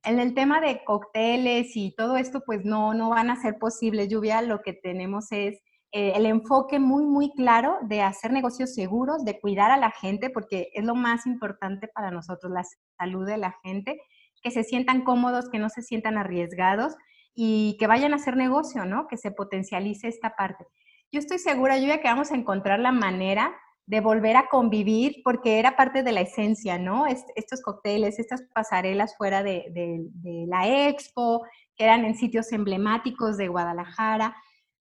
En el tema de cócteles y todo esto, pues no, no van a ser posibles, Lluvia. Lo que tenemos es eh, el enfoque muy, muy claro de hacer negocios seguros, de cuidar a la gente, porque es lo más importante para nosotros, la salud de la gente, que se sientan cómodos, que no se sientan arriesgados y que vayan a hacer negocio, ¿no? Que se potencialice esta parte. Yo estoy segura, Lluvia, que vamos a encontrar la manera de volver a convivir, porque era parte de la esencia, ¿no? estos cócteles, estas pasarelas fuera de, la expo, que eran en sitios emblemáticos de Guadalajara,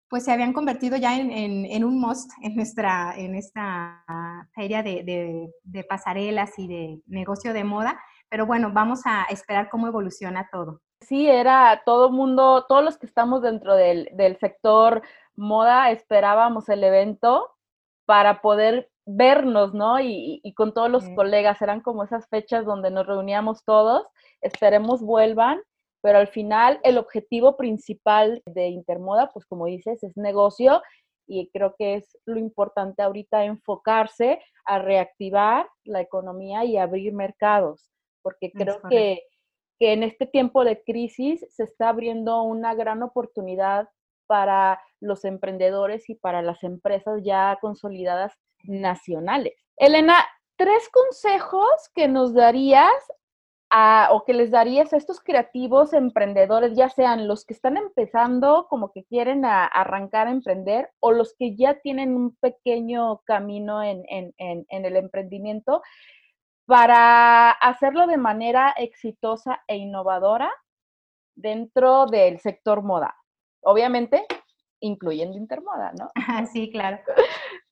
pues se habían convertido ya en, un must en, nuestra, en esta feria de, de pasarelas y de negocio de moda. Pero bueno, vamos a esperar cómo evoluciona todo sí era todo mundo, todos los que estamos dentro del, sector moda esperábamos el evento para poder vernos, ¿no? Y, con todos los colegas, eran como esas fechas donde nos reuníamos todos, esperemos vuelvan, pero al final el objetivo principal de Intermoda, pues como dices, es negocio y creo que es lo importante ahorita enfocarse a reactivar la economía y abrir mercados, porque creo que que en este tiempo de crisis se está abriendo una gran oportunidad para los emprendedores y para las empresas ya consolidadas nacionales. Elena, tres consejos que nos darías o que les darías a estos creativos emprendedores, ya sean los que están empezando como que quieren arrancar a emprender o los que ya tienen un pequeño camino en, el emprendimiento, para hacerlo de manera exitosa e innovadora dentro del sector moda. Obviamente, incluyendo Intermoda, ¿no? Sí, claro.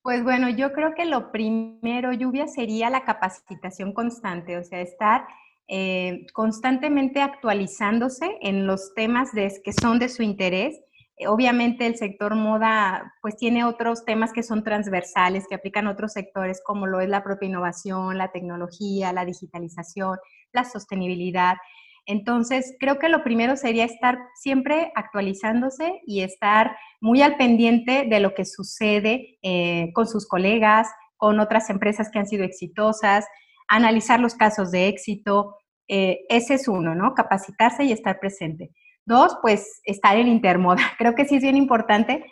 Pues bueno, yo creo que lo primero, Lluvia, sería la capacitación constante, o sea, estar eh, constantemente actualizándose en los temas que son de su interés Obviamente el sector moda pues tiene otros temas que son transversales, que aplican otros sectores como lo es la propia innovación, la tecnología, la digitalización, la sostenibilidad. Entonces, creo que lo primero sería estar siempre actualizándose y estar muy al pendiente de lo que sucede eh, con sus colegas, con otras empresas que han sido exitosas, analizar los casos de éxito. Eh, ese es uno, ¿no? Capacitarse y estar presente. Dos, pues estar en intermoda. Creo que sí es bien importante.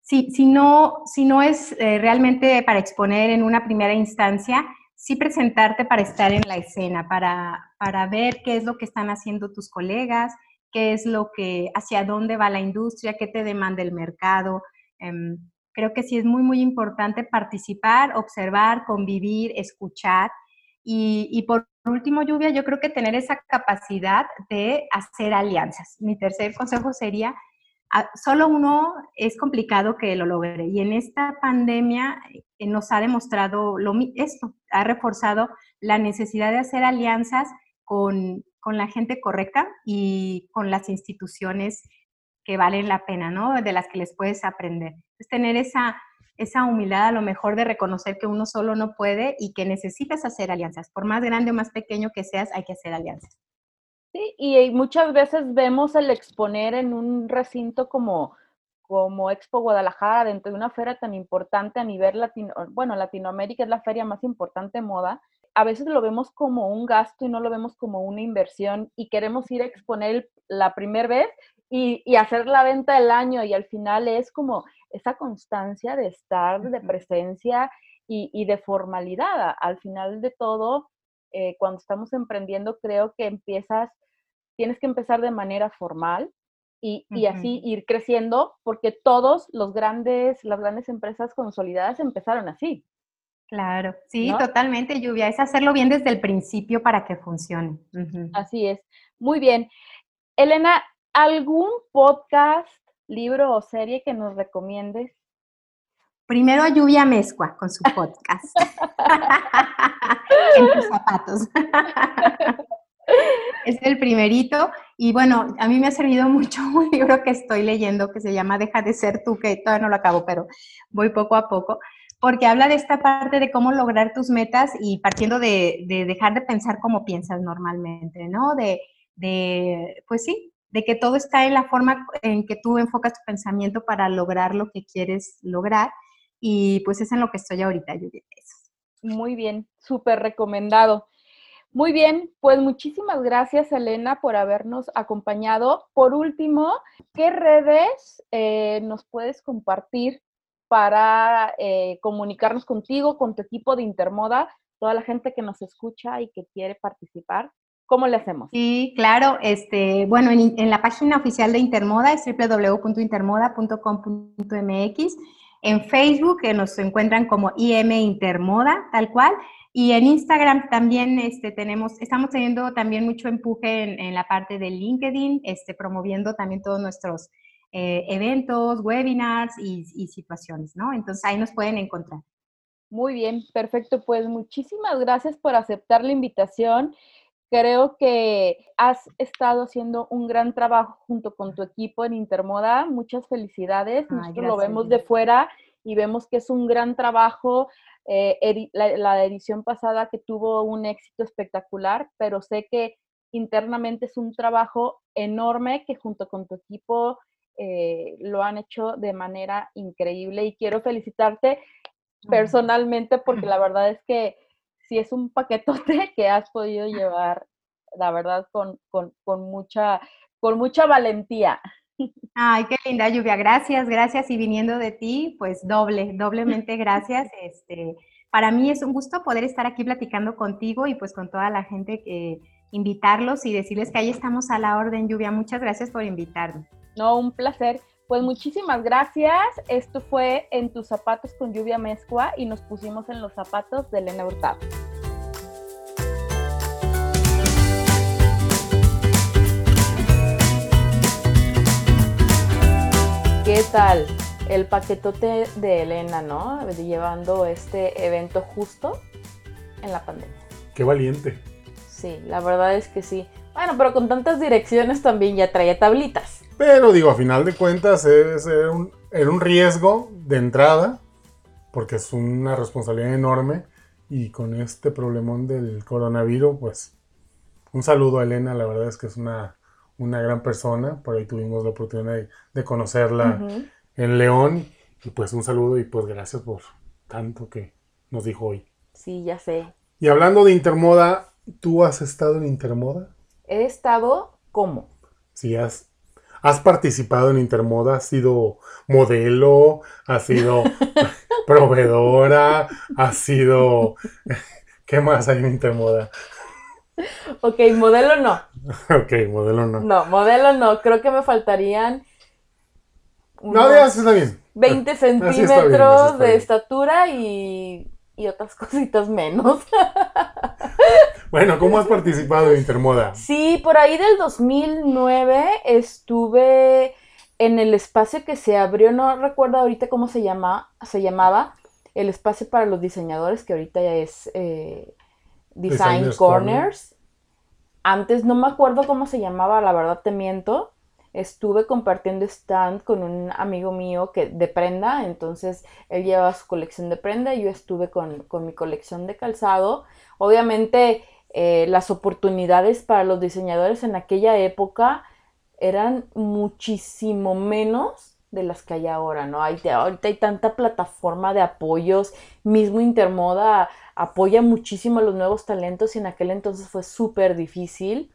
Si, si, no, si no es eh, realmente para exponer en una primera instancia, sí presentarte para estar en la escena, para, para ver qué es lo que están haciendo tus colegas, qué es lo que, hacia dónde va la industria, qué te demanda el mercado. Em, creo que sí es muy, muy importante participar, observar, convivir, escuchar y, por último, Lluvia, yo creo que tener esa capacidad de hacer alianzas. Mi tercer consejo sería, ah, solo uno es complicado que lo logre. Y en esta pandemia eh, nos ha demostrado lo, esto, ha reforzado la necesidad de hacer alianzas con, con la gente correcta y con las instituciones que valen la pena, ¿no? De las que les puedes aprender. Es tener esa esa humildad a lo mejor de reconocer que uno solo no puede y que necesitas hacer alianzas. Por más grande o más pequeño que seas, hay que hacer alianzas. Sí, y muchas veces vemos el exponer en un recinto como, como Expo Guadalajara, dentro de una feria tan importante a nivel latino, bueno, Latinoamérica es la feria más importante de moda, a veces lo vemos como un gasto y no lo vemos como una inversión y queremos ir a exponer la primera vez y, y, hacer la venta del año y al final es como esa constancia de estar, de presencia y, y de formalidad. Al final de todo, eh, cuando estamos emprendiendo, creo que empiezas, tienes que empezar de manera formal y, y así ir creciendo porque todos los grandes, las grandes empresas consolidadas empezaron así. Claro, sí, totalmente, Lluvia. Es hacerlo bien desde el principio para que funcione. Así es. Muy bien. Elena, ¿algún podcast, libro o serie que nos recomiendes? Primero a Lluvia Mezcua con su podcast. en tus zapatos. es el primerito. Y bueno, a mí me ha servido mucho un libro que estoy leyendo que se llama Deja de ser tú, que todavía no lo acabo, pero voy poco a poco porque habla de esta parte de cómo lograr tus metas y partiendo de, dejar de pensar como piensas normalmente, ¿no? De, de, pues sí, de que todo está en la forma en que tú enfocas tu pensamiento para lograr lo que quieres lograr. Y pues es en lo que estoy ahorita, Julieta. Muy bien, súper recomendado. Muy bien, pues muchísimas gracias, Elena, por habernos acompañado. Por último, ¿qué redes eh, nos puedes compartir para eh, comunicarnos contigo, con tu equipo de Intermoda, toda la gente que nos escucha y que quiere participar. ¿Cómo le hacemos? Sí, claro. Este, bueno, en, la página oficial de Intermoda es www.intermoda.com.mx. En Facebook que nos encuentran como IM Intermoda, tal cual. Y en Instagram también este, tenemos, estamos teniendo también mucho empuje en, en, la parte de LinkedIn, este, promoviendo también todos nuestros eh, eventos, webinars y, situaciones, ¿no? Entonces ahí nos pueden encontrar. Muy bien, perfecto. Pues muchísimas gracias por aceptar la invitación. Creo que has estado haciendo un gran trabajo junto con tu equipo en Intermoda. Muchas felicidades. Nosotros lo vemos de fuera y vemos que es un gran trabajo. Eh, la, la, edición pasada que tuvo un éxito espectacular, pero sé que internamente es un trabajo enorme que junto con tu equipo eh, lo han hecho de manera increíble y quiero felicitarte personalmente porque la verdad es que si es un paquetote que has podido llevar, la verdad, con, mucha, con mucha valentía. Ay, qué linda lluvia. Gracias, gracias. Y viniendo de ti, pues doble, doblemente gracias. Este, para mí es un gusto poder estar aquí platicando contigo y pues con toda la gente que invitarlos y decirles que ahí estamos a la orden, Lluvia. Muchas gracias por invitarme. No, un placer. Pues muchísimas gracias. Esto fue En tus zapatos con lluvia mezcua y nos pusimos en los zapatos de Elena Hurtado. ¿Qué tal? El paquetote de Elena, ¿no? Llevando este evento justo en la pandemia. Qué valiente. Sí, la verdad es que sí. Bueno, pero con tantas direcciones también ya traía tablitas. Pero digo, a final de cuentas es, era, un, riesgo de entrada, porque es una responsabilidad enorme. Y con este problemón del coronavirus, pues un saludo a Elena, la verdad es que es una, una gran persona. Por ahí tuvimos la oportunidad de, conocerla en León. Y pues un saludo y pues gracias por tanto que nos dijo hoy. Sí, ya sé. Y hablando de Intermoda, ¿tú has estado en Intermoda? He estado como. Sí, has has participado en Intermoda, has sido modelo, has sido proveedora, has sido... ¿Qué más hay en Intermoda? Ok, modelo no. Ok, modelo no. No, modelo no. Creo que me faltarían... No, ya está bien. 20 centímetros de estatura y, y otras cositas menos. Bueno, ¿cómo has participado en Intermoda? Sí, por ahí del 2009 estuve en el espacio que se abrió, no recuerdo ahorita cómo se, llama, se llamaba, el espacio para los diseñadores, que ahorita ya es eh, Design Corners. Antes no me acuerdo cómo se llamaba, la verdad te miento, estuve compartiendo stand con un amigo mío que de prenda, entonces él llevaba su colección de prenda y yo estuve con, mi colección de calzado. Obviamente eh, las oportunidades para los diseñadores en aquella época eran muchísimo menos de las que hay ahora, ¿no? Hay, ahorita hay tanta plataforma de apoyos, mismo Intermoda apoya muchísimo a los nuevos talentos y en aquel entonces fue súper difícil.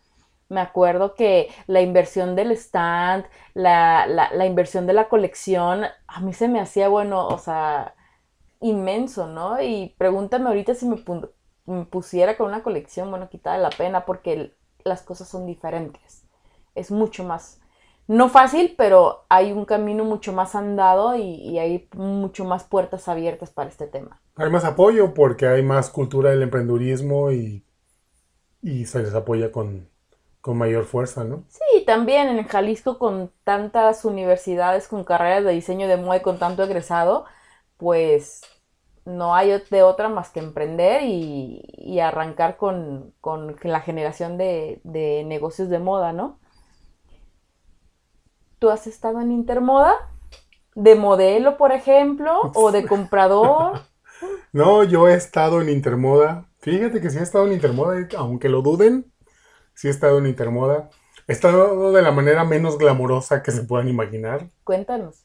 Me acuerdo que la inversión del stand, la, la, inversión de la colección, a mí se me hacía, bueno, o sea, inmenso, ¿no? Y pregúntame ahorita si me, pusiera con una colección, bueno, quitaba la pena porque las cosas son diferentes. Es mucho más no fácil, pero hay un camino mucho más andado y, hay mucho más puertas abiertas para este tema. Hay más apoyo porque hay más cultura del emprendurismo y, y se les apoya con, con mayor fuerza, ¿no? Sí, también en Jalisco con tantas universidades con carreras de diseño de moda y con tanto egresado, pues no hay de otra más que emprender y, arrancar con, la generación de, de negocios de moda, ¿no? ¿Tú has estado en Intermoda? ¿De modelo, por ejemplo? ¿O de comprador? no, yo he estado en Intermoda. Fíjate que sí he estado en Intermoda, aunque lo duden, sí he estado en Intermoda. He estado de la manera menos glamorosa que se puedan imaginar. Cuéntanos.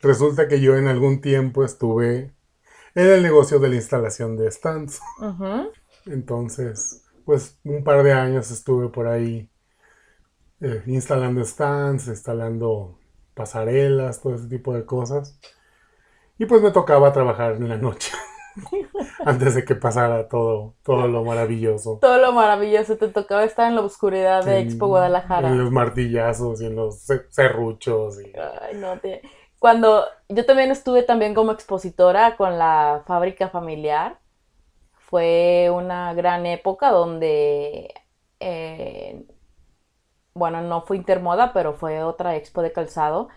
Resulta que yo en algún tiempo estuve en el negocio de la instalación de stands. Entonces, pues un par de años estuve por ahí eh, instalando stands, instalando pasarelas, todo ese tipo de cosas. Y pues me tocaba trabajar en la noche. antes de que pasara todo, todo lo maravilloso. Todo lo maravilloso, te tocaba estar en la oscuridad de Expo Guadalajara. En los martillazos y en los serruchos. Ay, no, Cuando yo también estuve también como expositora con la fábrica familiar, fue una gran época donde eh, bueno, no fue Intermoda, pero fue otra expo de calzado.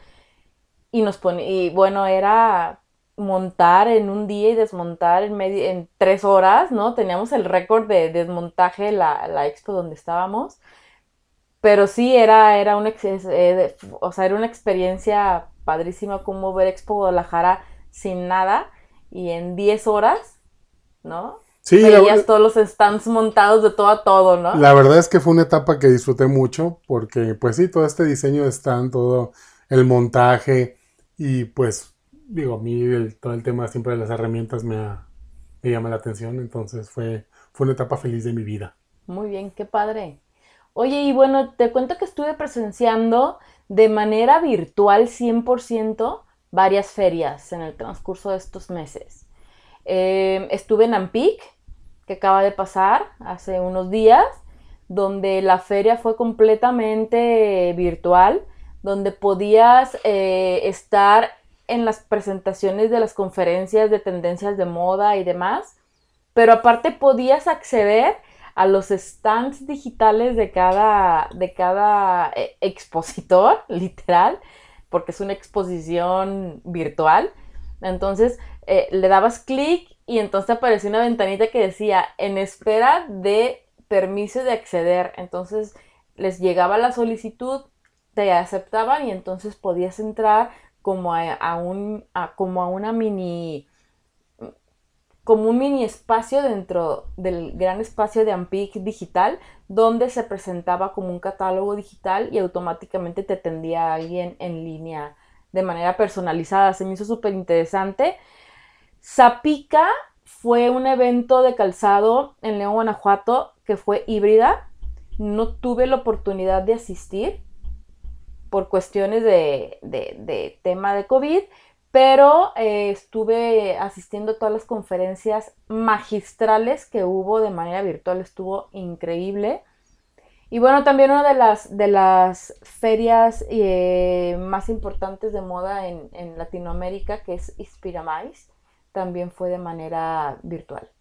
Y nos pone, y bueno, era montar en un día y desmontar en, medio, en tres horas, ¿no? Teníamos el récord de desmontaje la, la expo donde estábamos. Pero sí, era, era, una, eh, o sea, era una experiencia padrísima como ver Expo Guadalajara sin nada y en 10 horas, ¿no? Sí, Veías todos los stands montados de todo a todo, ¿no? La verdad es que fue una etapa que disfruté mucho porque, pues sí, todo este diseño de stand, todo el montaje y pues, digo, a mí todo el tema siempre de las herramientas me, llama la atención, entonces fue, fue una etapa feliz de mi vida. Muy bien, qué padre. Oye, y bueno, te cuento que estuve presenciando de manera virtual 100% varias ferias en el transcurso de estos meses. Eh, estuve en Ampic, que acaba de pasar hace unos días, donde la feria fue completamente virtual, donde podías eh, estar en las presentaciones de las conferencias de tendencias de moda y demás, pero aparte podías acceder a los stands digitales de cada, de cada eh, expositor, literal, porque es una exposición virtual. Entonces eh, le dabas clic y entonces apareció una ventanita que decía en espera de permiso de acceder. Entonces les llegaba la solicitud, te aceptaban y entonces podías entrar como a, un, como a una mini como un mini espacio dentro del gran espacio de Ampic digital donde se presentaba como un catálogo digital y automáticamente te atendía a alguien en línea de manera personalizada. Se me hizo súper interesante. Zapica fue un evento de calzado en León, Guanajuato, que fue híbrida. No tuve la oportunidad de asistir por cuestiones de, tema de COVID, pero eh, estuve asistiendo a todas las conferencias magistrales que hubo de manera virtual. Estuvo increíble. Y bueno, también una de las, ferias eh, más importantes de moda en, Latinoamérica, que es Inspiramais, también fue de manera virtual.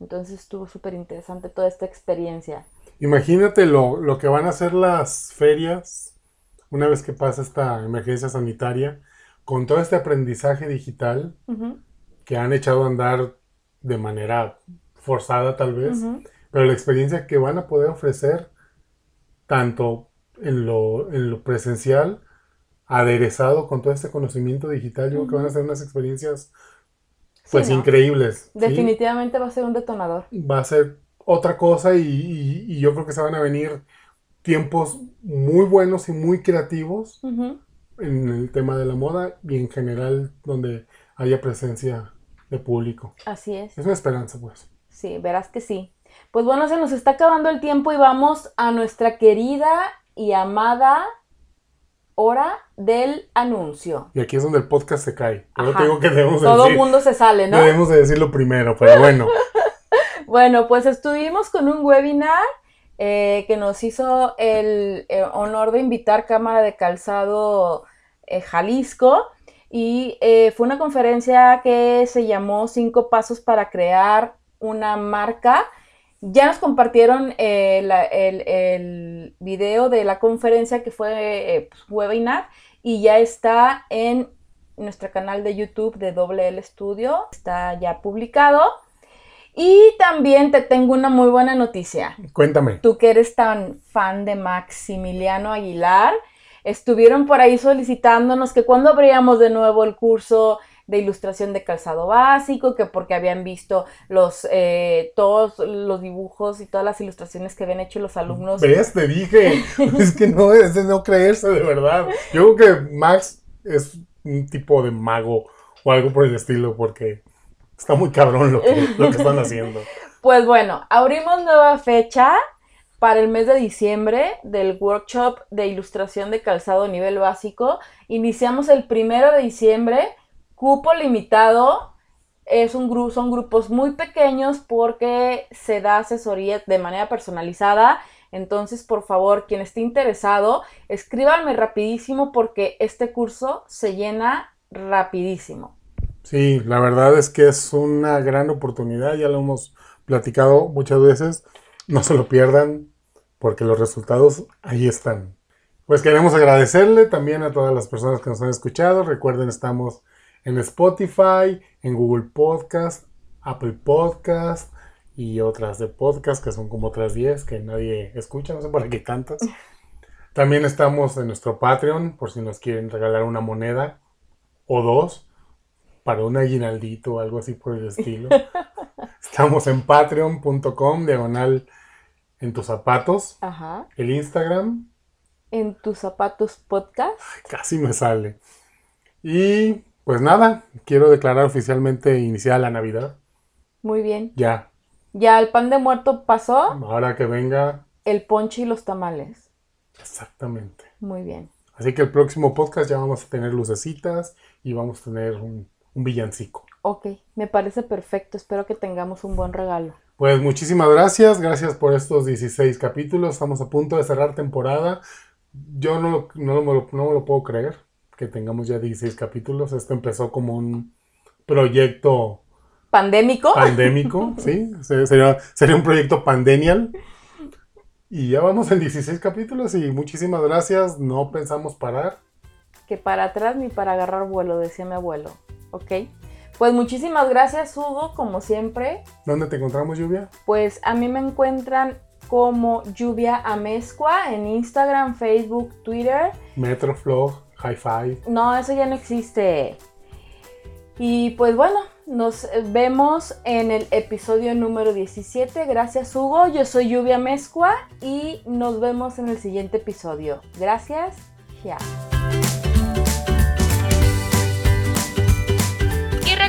Entonces estuvo súper interesante toda esta experiencia. Imagínate lo, que van a hacer las ferias una vez que pasa esta emergencia sanitaria, con todo este aprendizaje digital que han echado a andar de manera forzada tal vez, pero la experiencia que van a poder ofrecer tanto en lo, en lo presencial, aderezado con todo este conocimiento digital, yo creo que van a ser unas experiencias pues ¿no? increíbles. ¿sí? Definitivamente va a ser un detonador. Va a ser otra cosa y, y- y yo creo que se van a venir tiempos muy buenos y muy creativos en el tema de la moda y en general donde haya presencia de público. Así es. Es una esperanza, pues. Sí, verás que sí. Pues bueno, se nos está acabando el tiempo y vamos a nuestra querida y amada hora del anuncio. Y aquí es donde el podcast se cae. Yo que debemos Todo el decir, mundo se sale, ¿no? debemos de decirlo primero, pero bueno. Bueno, pues estuvimos con un webinar eh, que nos hizo el, eh, honor de invitar Cámara de Calzado eh, Jalisco y fue una conferencia que se llamó Cinco Pasos para crear una marca. Ya nos compartieron el, el video de la conferencia que fue pues, webinar y ya está en nuestro canal de YouTube de Doble L Studio. Está ya publicado. Y también te tengo una muy buena noticia. Cuéntame. Tú que eres tan fan de Maximiliano Aguilar, estuvieron por ahí solicitándonos que cuando abríamos de nuevo el curso de ilustración de calzado básico, que porque habían visto los eh, todos los dibujos y todas las ilustraciones que habían hecho los alumnos. ¿Ves? Te dije. es que no es de no creerse, de verdad. Yo creo que Max es un tipo de mago o algo por el estilo, porque está muy cabrón lo que, lo que están haciendo. Pues bueno, abrimos nueva fecha para el mes de diciembre del workshop de ilustración de calzado nivel básico. Iniciamos el primero de diciembre, cupo limitado. Es un son grupos muy pequeños porque se da asesoría de manera personalizada. Entonces, por favor, quien esté interesado, escríbanme rapidísimo porque este curso se llena rapidísimo. Sí, la verdad es que es una gran oportunidad, ya lo hemos platicado muchas veces. No se lo pierdan porque los resultados ahí están. Pues queremos agradecerle también a todas las personas que nos han escuchado. Recuerden, estamos en Spotify, en Google Podcast, Apple Podcast y otras de podcast que son como otras 10 que nadie escucha, no sé para qué cantas. También estamos en nuestro Patreon por si nos quieren regalar una moneda o dos para un aguinaldito o algo así por el estilo. Estamos en patreon.com, diagonal en tus zapatos. Ajá. El Instagram, En tus zapatos podcast. casi me sale. Y pues nada, quiero declarar oficialmente iniciada la Navidad. Muy bien. Ya, Ya el pan de muerto pasó, ahora que venga, el ponche y los tamales. exactamente. Muy bien. Así que el próximo podcast ya vamos a tener lucecitas y vamos a tener un, un villancico. Ok, me parece perfecto. Espero que tengamos un buen regalo. Pues muchísimas gracias, gracias por estos 16 capítulos. Estamos a punto de cerrar temporada. Yo no, no, me lo, no me lo puedo creer que tengamos ya 16 capítulos. Esto empezó como un proyecto ¿Pandémico? pandémico, ¿sí? Se- Sería, sería un proyecto pandemial. Y ya vamos en 16 capítulos y muchísimas gracias. No pensamos parar. Que para atrás ni para agarrar vuelo, decía mi abuelo. Ok. Pues muchísimas gracias, Hugo, como siempre. ¿Dónde te encontramos, Lluvia? Pues a mí me encuentran como Lluvia Amezcua en Instagram, Facebook, Twitter. Metroflog, High Five. No, eso ya no existe. Y pues bueno, nos vemos en el episodio número 17. Gracias Hugo, yo soy Lluvia Mezcua y nos vemos en el siguiente episodio. Gracias, ya.